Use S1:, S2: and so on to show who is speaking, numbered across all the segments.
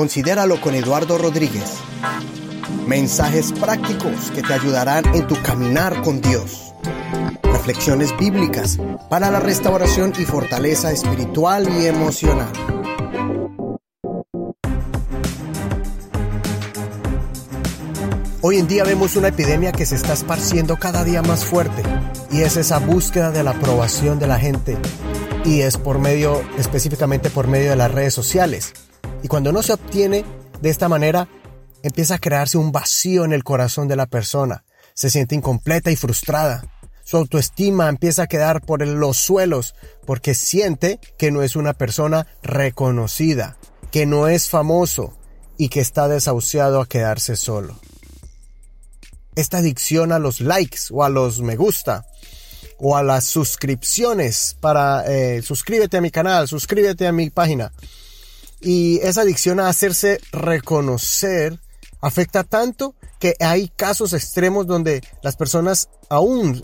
S1: Considéralo con Eduardo Rodríguez. Mensajes prácticos que te ayudarán en tu caminar con Dios. Reflexiones bíblicas para la restauración y fortaleza espiritual y emocional. Hoy en día vemos una epidemia que se está esparciendo cada día más fuerte y es esa búsqueda de la aprobación de la gente y es por medio, específicamente por medio de las redes sociales. Y cuando no se obtiene de esta manera, empieza a crearse un vacío en el corazón de la persona. Se siente incompleta y frustrada. Su autoestima empieza a quedar por los suelos porque siente que no es una persona reconocida, que no es famoso y que está desahuciado a quedarse solo. Esta adicción a los likes o a los me gusta o a las suscripciones para eh, suscríbete a mi canal, suscríbete a mi página y esa adicción a hacerse reconocer afecta tanto que hay casos extremos donde las personas aún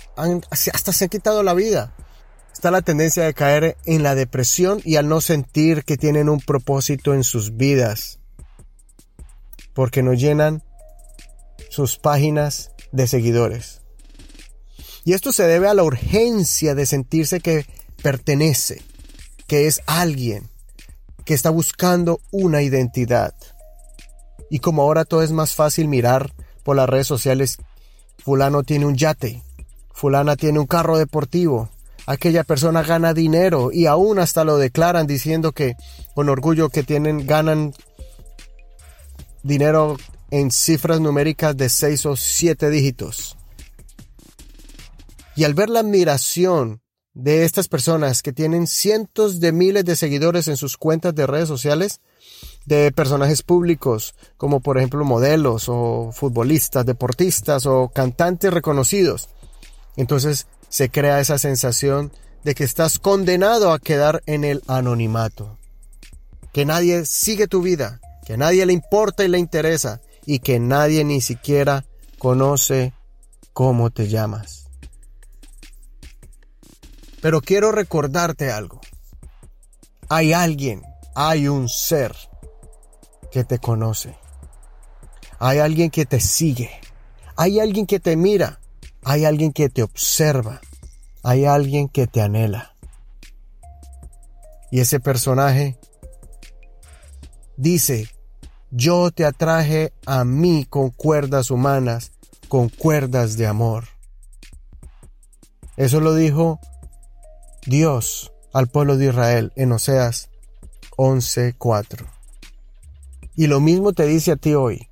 S1: hasta se han quitado la vida. Está la tendencia de caer en la depresión y al no sentir que tienen un propósito en sus vidas. Porque no llenan sus páginas de seguidores. Y esto se debe a la urgencia de sentirse que pertenece, que es alguien, que está buscando una identidad. Y como ahora todo es más fácil mirar por las redes sociales, fulano tiene un yate, fulana tiene un carro deportivo, aquella persona gana dinero y aún hasta lo declaran diciendo que con orgullo que tienen ganan dinero en cifras numéricas de seis o siete dígitos. Y al ver la admiración de estas personas que tienen cientos de miles de seguidores en sus cuentas de redes sociales, de personajes públicos, como por ejemplo modelos o futbolistas, deportistas o cantantes reconocidos. Entonces se crea esa sensación de que estás condenado a quedar en el anonimato, que nadie sigue tu vida, que nadie le importa y le interesa y que nadie ni siquiera conoce cómo te llamas. Pero quiero recordarte algo. Hay alguien, hay un ser que te conoce. Hay alguien que te sigue. Hay alguien que te mira. Hay alguien que te observa. Hay alguien que te anhela. Y ese personaje dice, yo te atraje a mí con cuerdas humanas, con cuerdas de amor. Eso lo dijo Dios al pueblo de Israel en Oseas 11:4. Y lo mismo te dice a ti hoy.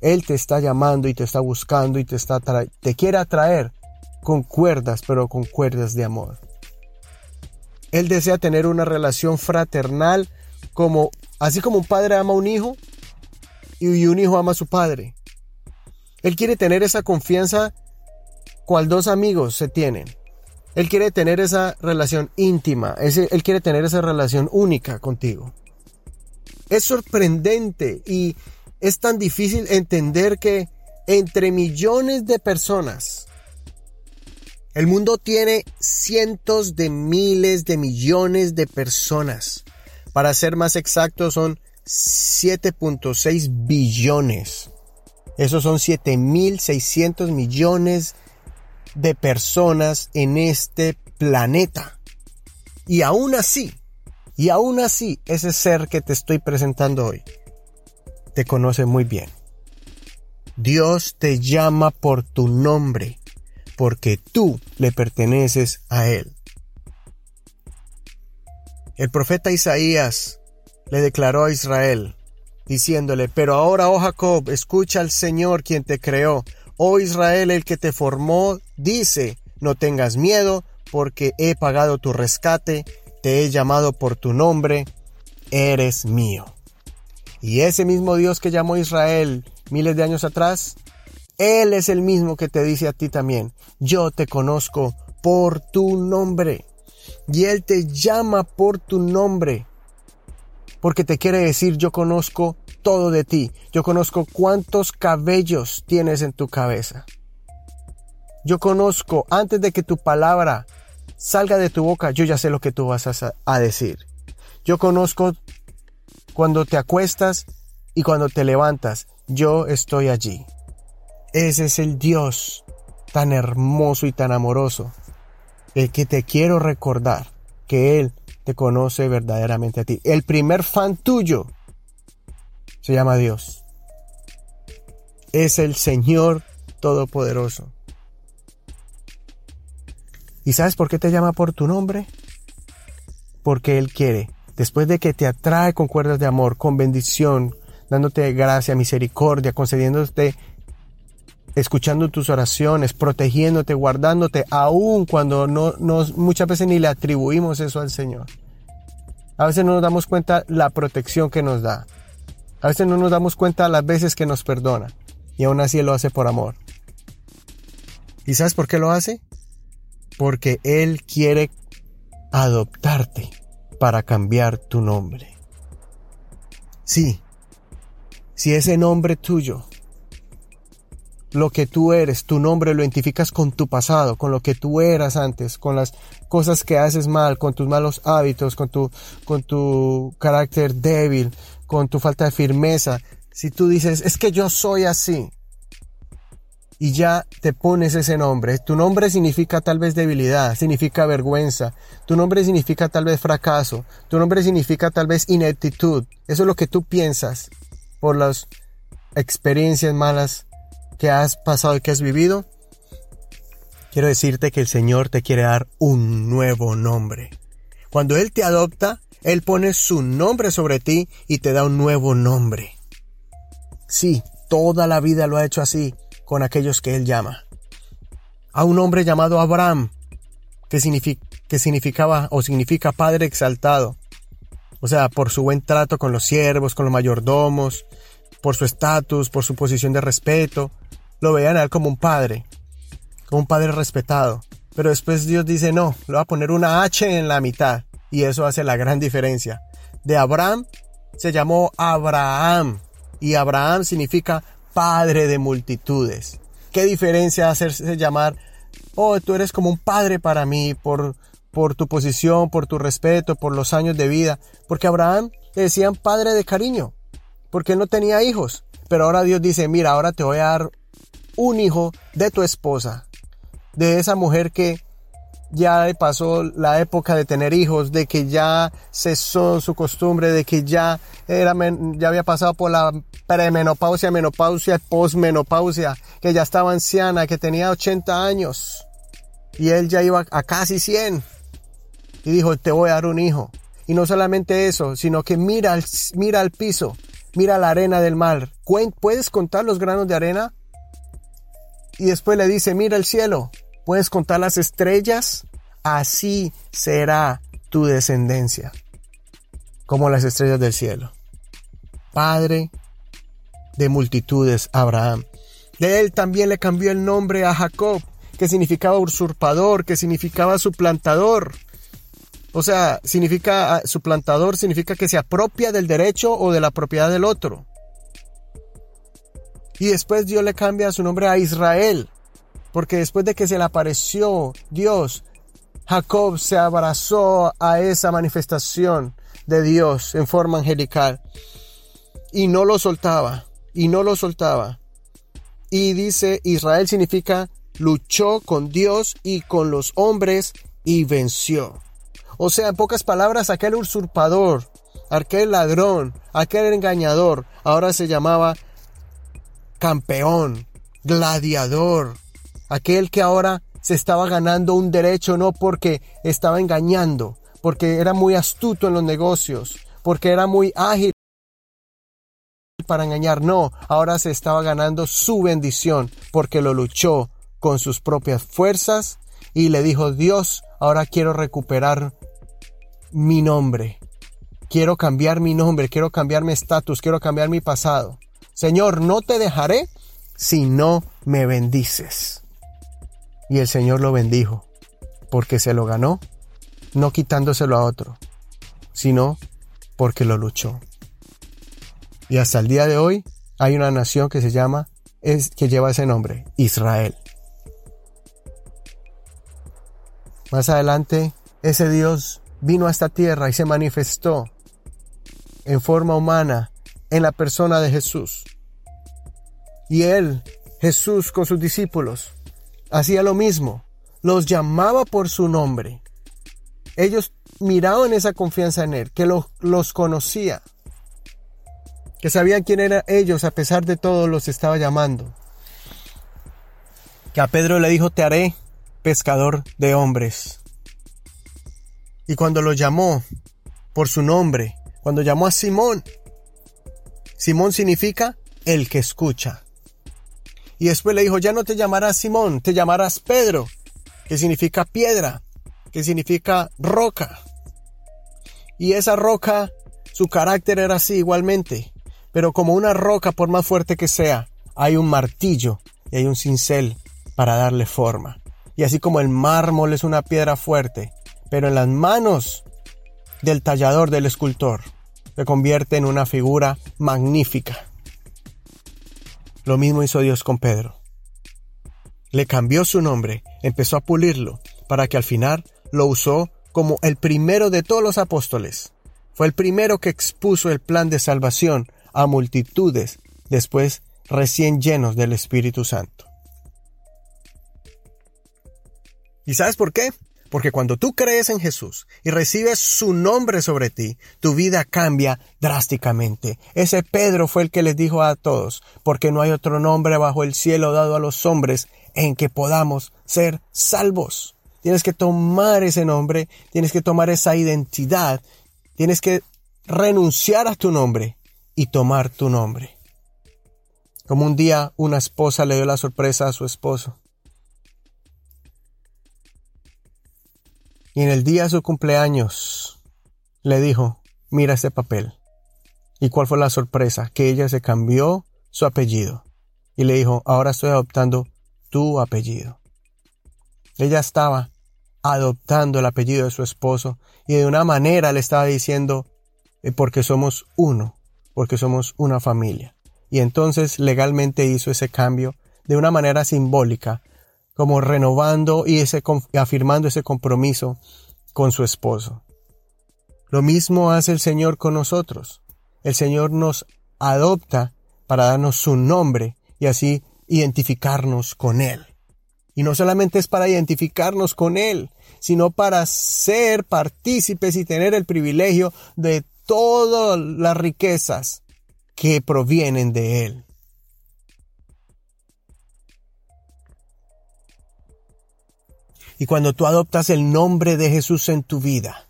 S1: Él te está llamando y te está buscando y te está te quiere atraer con cuerdas, pero con cuerdas de amor. Él desea tener una relación fraternal como así como un padre ama a un hijo y un hijo ama a su padre. Él quiere tener esa confianza cual dos amigos se tienen. Él quiere tener esa relación íntima, él quiere tener esa relación única contigo. Es sorprendente y es tan difícil entender que entre millones de personas, el mundo tiene cientos de miles de millones de personas. Para ser más exactos, son 7.6 billones. Esos son 7.600 millones de personas en este planeta. Y aún así, y aún así, ese ser que te estoy presentando hoy, te conoce muy bien. Dios te llama por tu nombre, porque tú le perteneces a Él. El profeta Isaías le declaró a Israel, diciéndole, pero ahora, oh Jacob, escucha al Señor quien te creó, Oh Israel, el que te formó, dice, no tengas miedo, porque he pagado tu rescate, te he llamado por tu nombre, eres mío. Y ese mismo Dios que llamó a Israel miles de años atrás, Él es el mismo que te dice a ti también, yo te conozco por tu nombre. Y Él te llama por tu nombre. Porque te quiere decir, yo conozco todo de ti. Yo conozco cuántos cabellos tienes en tu cabeza. Yo conozco, antes de que tu palabra salga de tu boca, yo ya sé lo que tú vas a, decir. Yo conozco cuando te acuestas y cuando te levantas. Yo estoy allí. Ese es el Dios tan hermoso y tan amoroso. El que te quiero recordar que Él te conoce verdaderamente a ti. El primer fan tuyo se llama Dios. Es el Señor Todopoderoso. ¿Y sabes por qué te llama por tu nombre? Porque Él quiere, después de que te atrae con cuerdas de amor, con bendición, dándote gracia, misericordia, concediéndote, escuchando tus oraciones, protegiéndote, guardándote, aun cuando no, nos, muchas veces ni le atribuimos eso al Señor. A veces no nos damos cuenta la protección que nos da. A veces no nos damos cuenta las veces que nos perdona. Y aún así lo hace por amor. ¿Y sabes por qué lo hace? porque Él quiere adoptarte para cambiar tu nombre. Sí, si ese nombre tuyo, lo que tú eres, tu nombre lo identificas con tu pasado, con lo que tú eras antes, con las cosas que haces mal, con tus malos hábitos, con tu, con tu carácter débil, con tu falta de firmeza. Si tú dices, es que yo soy así, y ya te pones ese nombre. Tu nombre significa tal vez debilidad, significa vergüenza, tu nombre significa tal vez fracaso, tu nombre significa tal vez ineptitud. Eso es lo que tú piensas por las experiencias malas que has pasado y que has vivido. Quiero decirte que el Señor te quiere dar un nuevo nombre. Cuando Él te adopta, Él pone su nombre sobre ti y te da un nuevo nombre. Sí, toda la vida lo ha hecho así con aquellos que él llama. A un hombre llamado Abraham, que, que significaba o significa padre exaltado. O sea, por su buen trato con los siervos, con los mayordomos, por su estatus, por su posición de respeto. Lo veían a él como un padre, como un padre respetado. Pero después Dios dice, no, le va a poner una H en la mitad. Y eso hace la gran diferencia. De Abraham se llamó Abraham. Y Abraham significa padre de multitudes. ¿Qué diferencia hacerse llamar, oh, tú eres como un padre para mí por, por tu posición, por tu respeto, por los años de vida? Porque Abraham le decían padre de cariño, porque él no tenía hijos. Pero ahora Dios dice, mira, ahora te voy a dar un hijo de tu esposa, de esa mujer que ya pasó la época de tener hijos, de que ya cesó su costumbre, de que ya era, ya había pasado por la premenopausia, menopausia, posmenopausia, que ya estaba anciana, que tenía 80 años y él ya iba a casi 100 y dijo, te voy a dar un hijo. Y no solamente eso, sino que mira, mira al piso, mira la arena del mar. ¿Puedes contar los granos de arena? Y después le dice, mira el cielo, ¿puedes contar las estrellas? Así será tu descendencia, como las estrellas del cielo. Padre de multitudes Abraham. De él también le cambió el nombre a Jacob, que significaba usurpador, que significaba suplantador. O sea, significa ah, suplantador significa que se apropia del derecho o de la propiedad del otro. Y después Dios le cambia su nombre a Israel, porque después de que se le apareció Dios, Jacob se abrazó a esa manifestación de Dios en forma angelical y no lo soltaba y no lo soltaba. Y dice, Israel significa luchó con Dios y con los hombres y venció. O sea, en pocas palabras, aquel usurpador, aquel ladrón, aquel engañador, ahora se llamaba campeón, gladiador, aquel que ahora se estaba ganando un derecho no porque estaba engañando, porque era muy astuto en los negocios, porque era muy ágil para engañar, no, ahora se estaba ganando su bendición porque lo luchó con sus propias fuerzas y le dijo, Dios, ahora quiero recuperar mi nombre, quiero cambiar mi nombre, quiero cambiar mi estatus, quiero cambiar mi pasado. Señor, no te dejaré si no me bendices. Y el Señor lo bendijo, porque se lo ganó, no quitándoselo a otro, sino porque lo luchó. Y hasta el día de hoy hay una nación que se llama, es, que lleva ese nombre, Israel. Más adelante, ese Dios vino a esta tierra y se manifestó en forma humana en la persona de Jesús. Y él, Jesús con sus discípulos, hacía lo mismo, los llamaba por su nombre. Ellos miraban esa confianza en él, que los conocía, que sabían quién eran ellos, a pesar de todo los estaba llamando. Que a Pedro le dijo, te haré pescador de hombres. Y cuando lo llamó por su nombre, cuando llamó a Simón, Simón significa el que escucha. Y después le dijo, ya no te llamarás Simón, te llamarás Pedro, que significa piedra, que significa roca. Y esa roca, su carácter era así igualmente. Pero como una roca, por más fuerte que sea, hay un martillo y hay un cincel para darle forma. Y así como el mármol es una piedra fuerte, pero en las manos del tallador, del escultor, se convierte en una figura magnífica. Lo mismo hizo Dios con Pedro. Le cambió su nombre, empezó a pulirlo, para que al final lo usó como el primero de todos los apóstoles. Fue el primero que expuso el plan de salvación a multitudes, después recién llenos del Espíritu Santo. ¿Y sabes por qué? Porque cuando tú crees en Jesús y recibes su nombre sobre ti, tu vida cambia drásticamente. Ese Pedro fue el que les dijo a todos, porque no hay otro nombre bajo el cielo dado a los hombres en que podamos ser salvos. Tienes que tomar ese nombre, tienes que tomar esa identidad, tienes que renunciar a tu nombre y tomar tu nombre. Como un día una esposa le dio la sorpresa a su esposo. Y en el día de su cumpleaños le dijo, mira este papel. ¿Y cuál fue la sorpresa? Que ella se cambió su apellido. Y le dijo, ahora estoy adoptando tu apellido. Ella estaba adoptando el apellido de su esposo y de una manera le estaba diciendo, eh, porque somos uno, porque somos una familia. Y entonces legalmente hizo ese cambio de una manera simbólica como renovando y ese, afirmando ese compromiso con su esposo. Lo mismo hace el Señor con nosotros. El Señor nos adopta para darnos su nombre y así identificarnos con Él. Y no solamente es para identificarnos con Él, sino para ser partícipes y tener el privilegio de todas las riquezas que provienen de Él. Y cuando tú adoptas el nombre de Jesús en tu vida,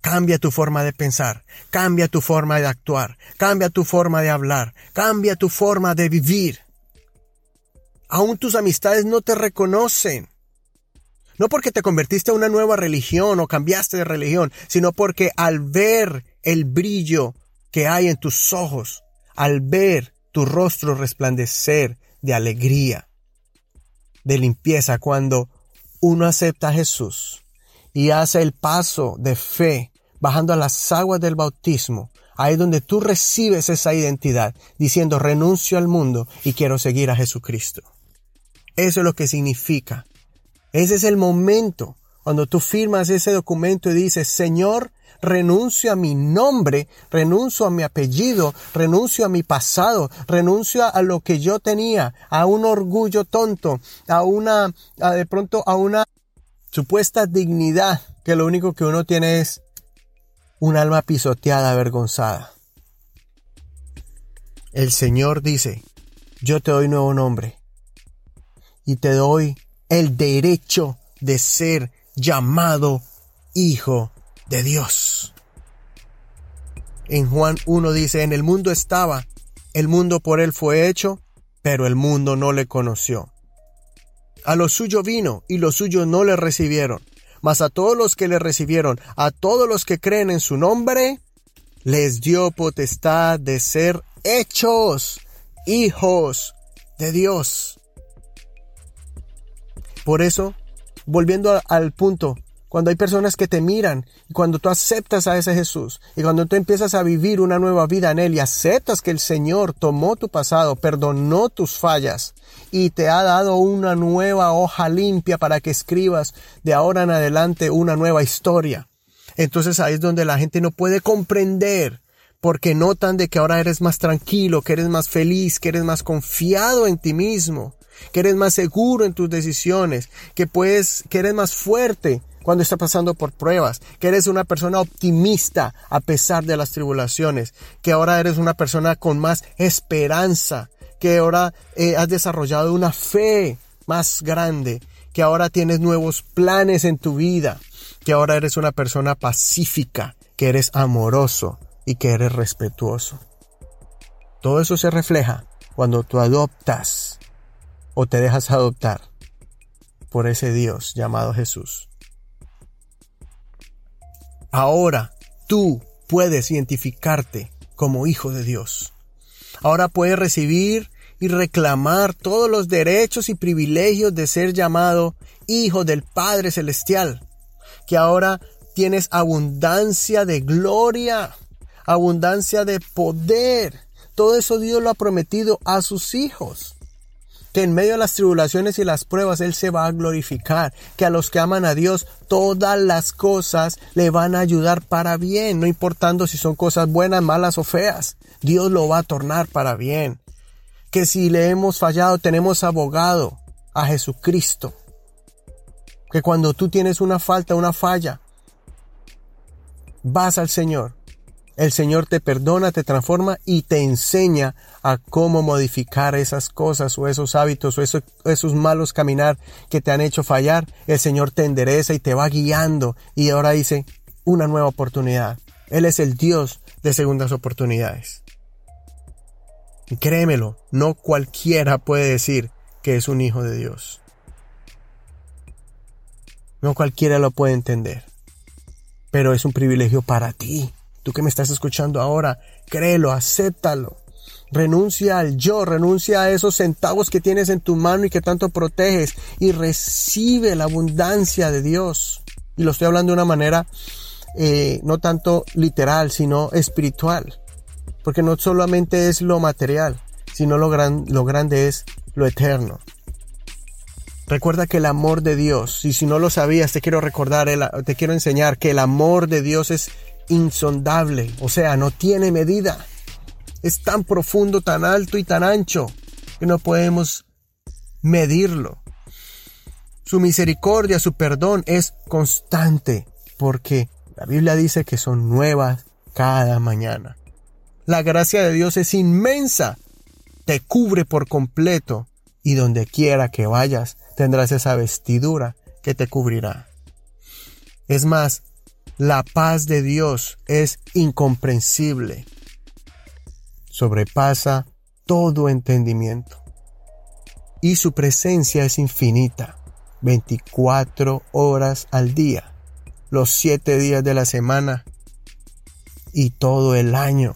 S1: cambia tu forma de pensar, cambia tu forma de actuar, cambia tu forma de hablar, cambia tu forma de vivir. Aún tus amistades no te reconocen. No porque te convertiste a una nueva religión o cambiaste de religión, sino porque al ver el brillo que hay en tus ojos, al ver tu rostro resplandecer de alegría, de limpieza cuando uno acepta a Jesús y hace el paso de fe bajando a las aguas del bautismo, ahí donde tú recibes esa identidad diciendo renuncio al mundo y quiero seguir a Jesucristo. Eso es lo que significa. Ese es el momento cuando tú firmas ese documento y dices, Señor, renuncio a mi nombre, renuncio a mi apellido, renuncio a mi pasado, renuncio a lo que yo tenía, a un orgullo tonto, a una, de pronto a una supuesta dignidad, que lo único que uno tiene es un alma pisoteada, avergonzada. El Señor dice, yo te doy nuevo nombre y te doy el derecho de ser llamado hijo de Dios. En Juan 1 dice, en el mundo estaba, el mundo por él fue hecho, pero el mundo no le conoció. A lo suyo vino y los suyos no le recibieron, mas a todos los que le recibieron, a todos los que creen en su nombre, les dio potestad de ser hechos hijos de Dios. Por eso, volviendo al punto, cuando hay personas que te miran, y cuando tú aceptas a ese Jesús, y cuando tú empiezas a vivir una nueva vida en Él y aceptas que el Señor tomó tu pasado, perdonó tus fallas y te ha dado una nueva hoja limpia para que escribas de ahora en adelante una nueva historia. Entonces ahí es donde la gente no puede comprender porque notan de que ahora eres más tranquilo, que eres más feliz, que eres más confiado en ti mismo, que eres más seguro en tus decisiones, que puedes, que eres más fuerte, cuando está pasando por pruebas, que eres una persona optimista a pesar de las tribulaciones, que ahora eres una persona con más esperanza, que ahora eh, has desarrollado una fe más grande, que ahora tienes nuevos planes en tu vida, que ahora eres una persona pacífica, que eres amoroso y que eres respetuoso. Todo eso se refleja cuando tú adoptas o te dejas adoptar por ese Dios llamado Jesús. Ahora tú puedes identificarte como hijo de Dios. Ahora puedes recibir y reclamar todos los derechos y privilegios de ser llamado hijo del Padre Celestial. Que ahora tienes abundancia de gloria, abundancia de poder. Todo eso Dios lo ha prometido a sus hijos que en medio de las tribulaciones y las pruebas Él se va a glorificar, que a los que aman a Dios todas las cosas le van a ayudar para bien, no importando si son cosas buenas, malas o feas, Dios lo va a tornar para bien. Que si le hemos fallado tenemos abogado a Jesucristo. Que cuando tú tienes una falta, una falla, vas al Señor el Señor te perdona, te transforma y te enseña a cómo modificar esas cosas o esos hábitos o esos, malos caminar que te han hecho fallar. El Señor te endereza y te va guiando y ahora dice una nueva oportunidad. Él es el Dios de segundas oportunidades. Y créemelo, no cualquiera puede decir que es un hijo de Dios. No cualquiera lo puede entender. Pero es un privilegio para ti Tú que me estás escuchando ahora, créelo, acéptalo. Renuncia al yo, renuncia a esos centavos que tienes en tu mano y que tanto proteges y recibe la abundancia de Dios. Y lo estoy hablando de una manera eh, no tanto literal, sino espiritual. Porque no solamente es lo material, sino lo, gran, lo grande es lo eterno. Recuerda que el amor de Dios, y si no lo sabías, te quiero recordar, te quiero enseñar que el amor de Dios es insondable, o sea, no tiene medida. Es tan profundo, tan alto y tan ancho que no podemos medirlo. Su misericordia, su perdón es constante, porque la Biblia dice que son nuevas cada mañana. La gracia de Dios es inmensa, te cubre por completo y donde quiera que vayas tendrás esa vestidura que te cubrirá. Es más, la paz de Dios es incomprensible. Sobrepasa todo entendimiento. Y su presencia es infinita. 24 horas al día. Los 7 días de la semana. Y todo el año.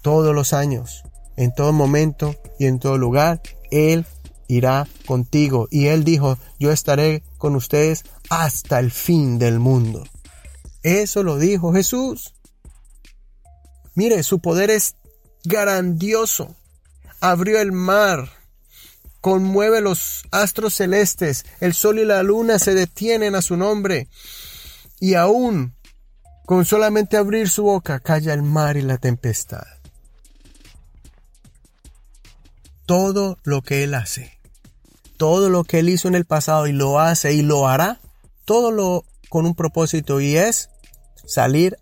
S1: Todos los años. En todo momento y en todo lugar. Él irá contigo. Y Él dijo, yo estaré con ustedes hasta el fin del mundo. Eso lo dijo Jesús. Mire, su poder es grandioso. Abrió el mar, conmueve los astros celestes, el sol y la luna se detienen a su nombre. Y aún, con solamente abrir su boca, calla el mar y la tempestad. Todo lo que Él hace, todo lo que Él hizo en el pasado y lo hace y lo hará, todo lo con un propósito y es salir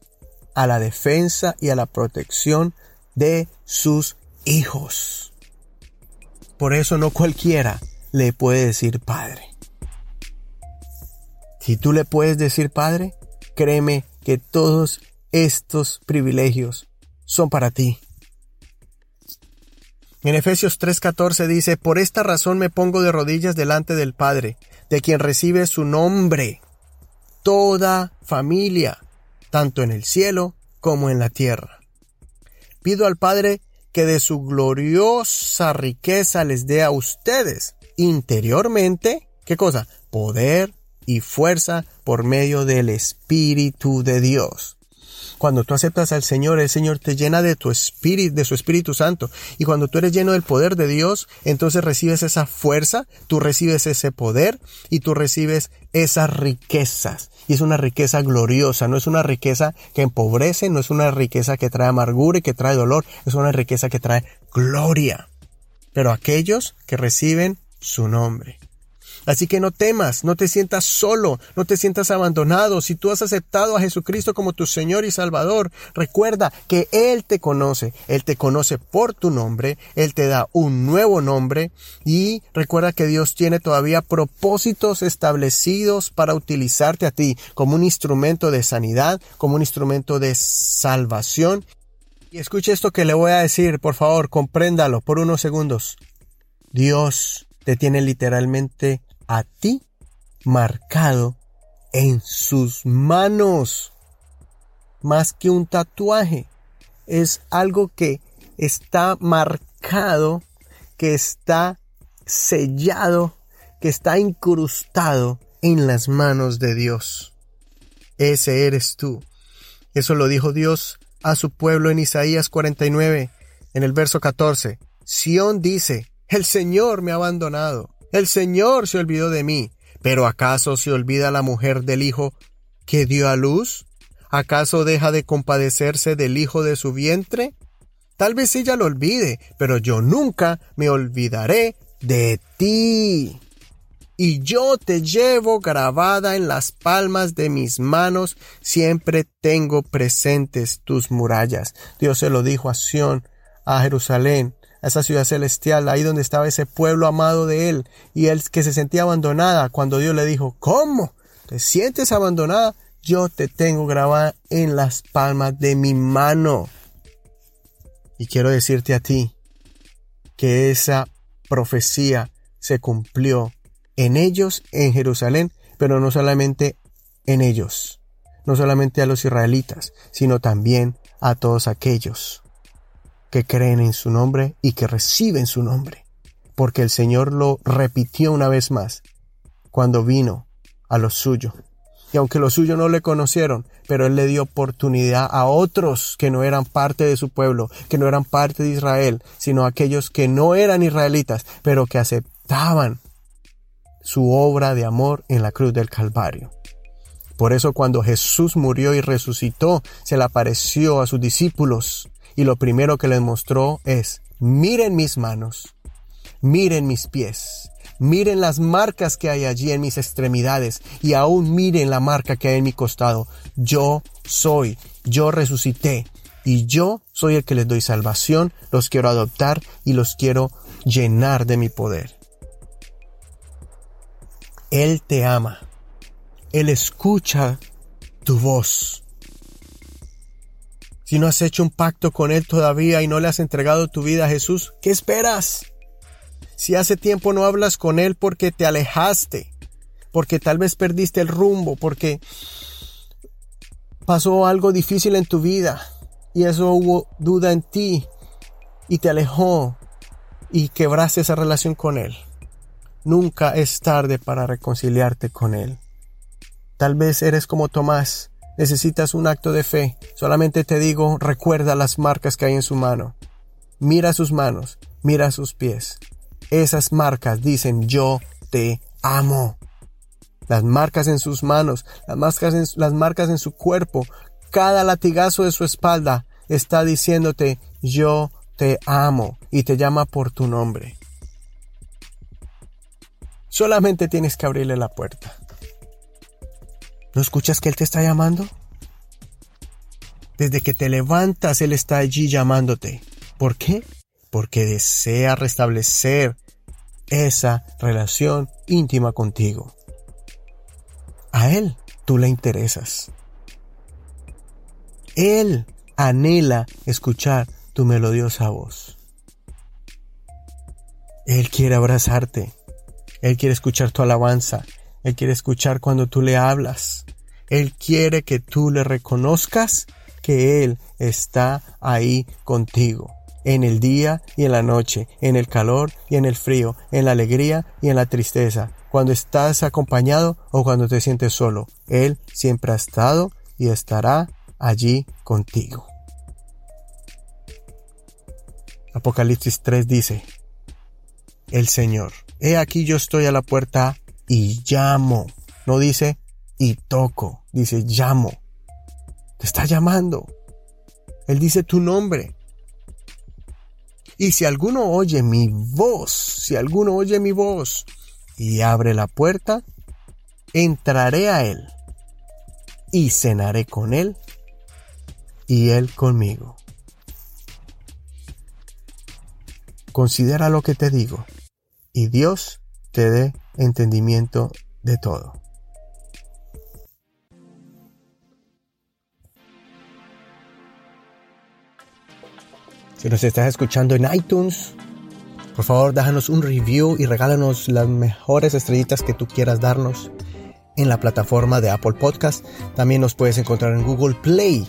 S1: a la defensa y a la protección de sus hijos. Por eso no cualquiera le puede decir padre. Si tú le puedes decir padre, créeme que todos estos privilegios son para ti. En Efesios 3:14 dice, Por esta razón me pongo de rodillas delante del Padre, de quien recibe su nombre toda familia, tanto en el cielo como en la tierra. Pido al Padre que de su gloriosa riqueza les dé a ustedes interiormente, ¿qué cosa? Poder y fuerza por medio del Espíritu de Dios. Cuando tú aceptas al Señor, el Señor te llena de tu espíritu, de su Espíritu Santo. Y cuando tú eres lleno del poder de Dios, entonces recibes esa fuerza, tú recibes ese poder y tú recibes esas riquezas. Y es una riqueza gloriosa, no es una riqueza que empobrece, no es una riqueza que trae amargura y que trae dolor, es una riqueza que trae gloria. Pero aquellos que reciben su nombre. Así que no temas, no te sientas solo, no te sientas abandonado. Si tú has aceptado a Jesucristo como tu Señor y Salvador, recuerda que Él te conoce, Él te conoce por tu nombre, Él te da un nuevo nombre y recuerda que Dios tiene todavía propósitos establecidos para utilizarte a ti como un instrumento de sanidad, como un instrumento de salvación. Y escuche esto que le voy a decir, por favor, compréndalo por unos segundos. Dios te tiene literalmente a ti marcado en sus manos. Más que un tatuaje, es algo que está marcado, que está sellado, que está incrustado en las manos de Dios. Ese eres tú. Eso lo dijo Dios a su pueblo en Isaías 49, en el verso 14. Sión dice, el Señor me ha abandonado el Señor se olvidó de mí. Pero ¿acaso se olvida la mujer del hijo que dio a luz? ¿Acaso deja de compadecerse del hijo de su vientre? Tal vez ella lo olvide, pero yo nunca me olvidaré de ti. Y yo te llevo grabada en las palmas de mis manos, siempre tengo presentes tus murallas. Dios se lo dijo a Sión, a Jerusalén, a esa ciudad celestial, ahí donde estaba ese pueblo amado de él, y él que se sentía abandonada, cuando Dios le dijo, ¿cómo? ¿Te sientes abandonada? Yo te tengo grabada en las palmas de mi mano. Y quiero decirte a ti que esa profecía se cumplió en ellos, en Jerusalén, pero no solamente en ellos, no solamente a los israelitas, sino también a todos aquellos que creen en su nombre y que reciben su nombre, porque el Señor lo repitió una vez más cuando vino a lo suyo. Y aunque los suyos no le conocieron, pero Él le dio oportunidad a otros que no eran parte de su pueblo, que no eran parte de Israel, sino aquellos que no eran israelitas, pero que aceptaban su obra de amor en la cruz del Calvario. Por eso cuando Jesús murió y resucitó, se le apareció a sus discípulos y lo primero que les mostró es, miren mis manos, miren mis pies, miren las marcas que hay allí en mis extremidades y aún miren la marca que hay en mi costado. Yo soy, yo resucité y yo soy el que les doy salvación, los quiero adoptar y los quiero llenar de mi poder. Él te ama. Él escucha tu voz. Si no has hecho un pacto con Él todavía y no le has entregado tu vida a Jesús, ¿qué esperas? Si hace tiempo no hablas con Él porque te alejaste, porque tal vez perdiste el rumbo, porque pasó algo difícil en tu vida y eso hubo duda en ti y te alejó y quebraste esa relación con Él. Nunca es tarde para reconciliarte con Él. Tal vez eres como Tomás, necesitas un acto de fe. Solamente te digo, recuerda las marcas que hay en su mano. Mira sus manos, mira sus pies. Esas marcas dicen yo te amo. Las marcas en sus manos, las marcas en, las marcas en su cuerpo, cada latigazo de su espalda está diciéndote yo te amo y te llama por tu nombre. Solamente tienes que abrirle la puerta. ¿No escuchas que Él te está llamando? Desde que te levantas, Él está allí llamándote. ¿Por qué? Porque desea restablecer esa relación íntima contigo. A Él tú le interesas. Él anhela escuchar tu melodiosa voz. Él quiere abrazarte. Él quiere escuchar tu alabanza. Él quiere escuchar cuando tú le hablas. Él quiere que tú le reconozcas que Él está ahí contigo. en el día y en la noche, en el calor y en el frío, en la alegría y en la tristeza, cuando estás acompañado o cuando te sientes solo. Él siempre ha estado y estará allí contigo. Apocalipsis 3 dice, el Señor, he aquí yo estoy a la puerta y llamo. No dice y toco, dice llamo. Te está llamando. Él dice tu nombre. Y si alguno oye mi voz, si alguno oye mi voz y abre la puerta, entraré a él y cenaré con él y él conmigo. Considera lo que te digo y Dios te dé entendimiento de todo. Si nos estás escuchando en iTunes, por favor déjanos un review y regálanos las mejores estrellitas que tú quieras darnos en la plataforma de Apple Podcast. También nos puedes encontrar en Google Play,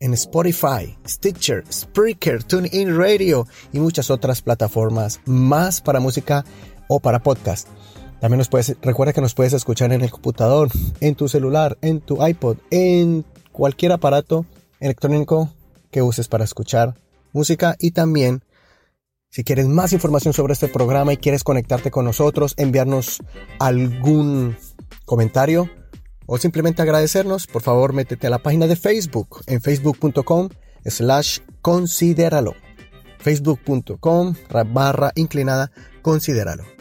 S1: en Spotify, Stitcher, Spreaker, TuneIn Radio y muchas otras plataformas más para música o para podcast. También nos puedes, recuerda que nos puedes escuchar en el computador, en tu celular, en tu iPod, en cualquier aparato electrónico que uses para escuchar música y también si quieres más información sobre este programa y quieres conectarte con nosotros, enviarnos algún comentario o simplemente agradecernos, por favor métete a la página de Facebook en facebook.com slash considéralo. facebook.com barra inclinada considéralo.